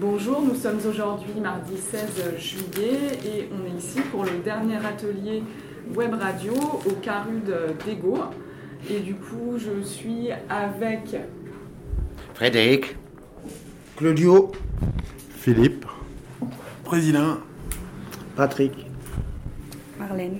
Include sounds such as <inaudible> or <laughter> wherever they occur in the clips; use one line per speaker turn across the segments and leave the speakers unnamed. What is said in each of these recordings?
Bonjour, nous sommes aujourd'hui mardi 16 juillet et on est ici pour le dernier atelier web radio au Carude d'Ego. Et du coup, je suis avec
Frédéric,
Claudio,
Philippe,
Président,
Patrick,
Marlène.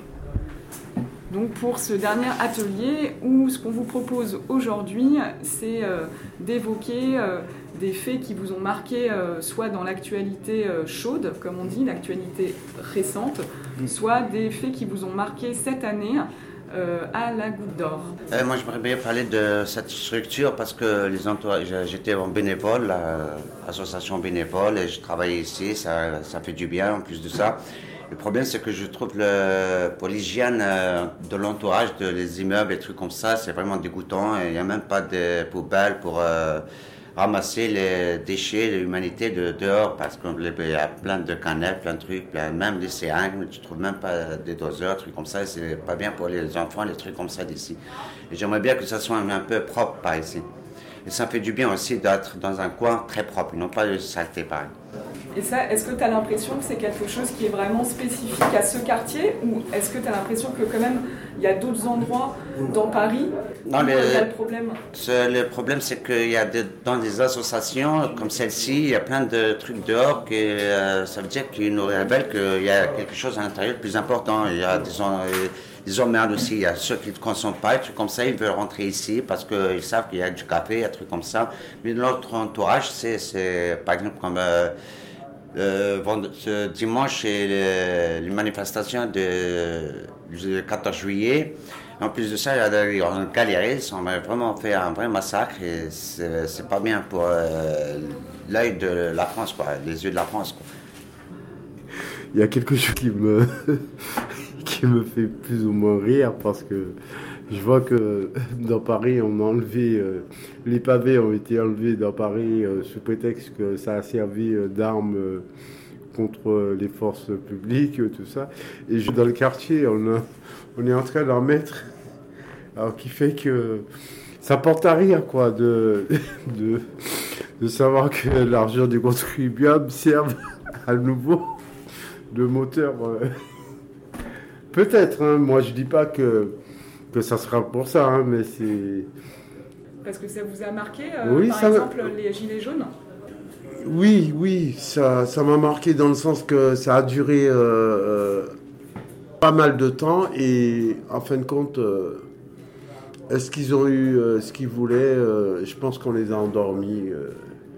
Donc pour ce dernier atelier où ce qu'on vous propose aujourd'hui, c'est euh, d'évoquer euh, des faits qui vous ont marqué euh, soit dans l'actualité chaude, comme on dit, l'actualité récente, soit des faits qui vous ont marqué cette année à la Goutte d'Or.
Moi j'aimerais bien parler de cette structure parce que les j'étais en bénévole, association bénévole, et je travaillais ici, ça, ça fait du bien en plus de ça. Le problème c'est que je trouve le, pour l'hygiène euh, de l'entourage, de les immeubles et trucs comme ça, c'est vraiment dégoûtant il n'y a même pas de poubelles pour euh, ramasser les déchets de l'humanité de dehors parce qu'il y a plein de canettes, plein de trucs, plein- même les seringues, tu trouves même pas des doseurs, trucs comme ça, c'est pas bien pour les enfants, les trucs comme ça d'ici. Et j'aimerais bien que ça soit un, un peu propre par ici. Et ça fait du bien aussi d'être dans un coin très propre, non pas de saleté pareil.
Et ça, est-ce que tu as l'impression que c'est quelque chose qui est vraiment spécifique à ce quartier ou est-ce que tu as l'impression que quand même il y a d'autres endroits dans Paris
Non,
où il y a le problème?
Le problème, c'est qu'il y a dans des associations comme celle-ci, il y a plein de trucs dehors que euh, ça veut dire qu'ils nous révèlent qu'il y a quelque chose à l'intérieur de plus important. Il y a des, euh, des emmerdes aussi. Il y a ceux qui ne consomment pas, des trucs comme ça, ils veulent rentrer ici parce qu'ils savent qu'il y a du café, des trucs comme ça. Mais notre entourage, c'est, c'est par exemple comme euh, euh, ce dimanche, c'est manifestations de, du 14 juillet. En plus de ça, il y a des- on a vraiment fait un vrai massacre et c'est pas bien pour euh, l'œil de la France, quoi, les yeux de la France.
Il y a quelque chose qui me, <laughs> qui me fait plus ou moins rire parce que je vois que <laughs> dans Paris, on a enlevé, euh, les pavés ont été enlevés dans Paris euh, sous prétexte que ça a servi euh, d'arme contre les forces publiques, tout ça. Et dans le quartier, on, est en train d'en mettre. Alors qui fait que ça porte à rire, quoi, de, <laughs> de, de savoir que l'argent du contribuable serve <laughs> à nouveau de moteur. Peut-être, hein, moi je dis pas que, que ça sera pour ça, hein, mais c'est.
Parce que ça vous a marqué, euh,
Oui,
par
ça-
exemple, les gilets jaunes
Oui, oui, ça ça m'a marqué dans le sens que ça a duré euh, euh, pas mal de temps et en fin de compte, euh, est-ce qu'ils ont eu ce qu'ils voulaient Je pense qu'on les a endormis.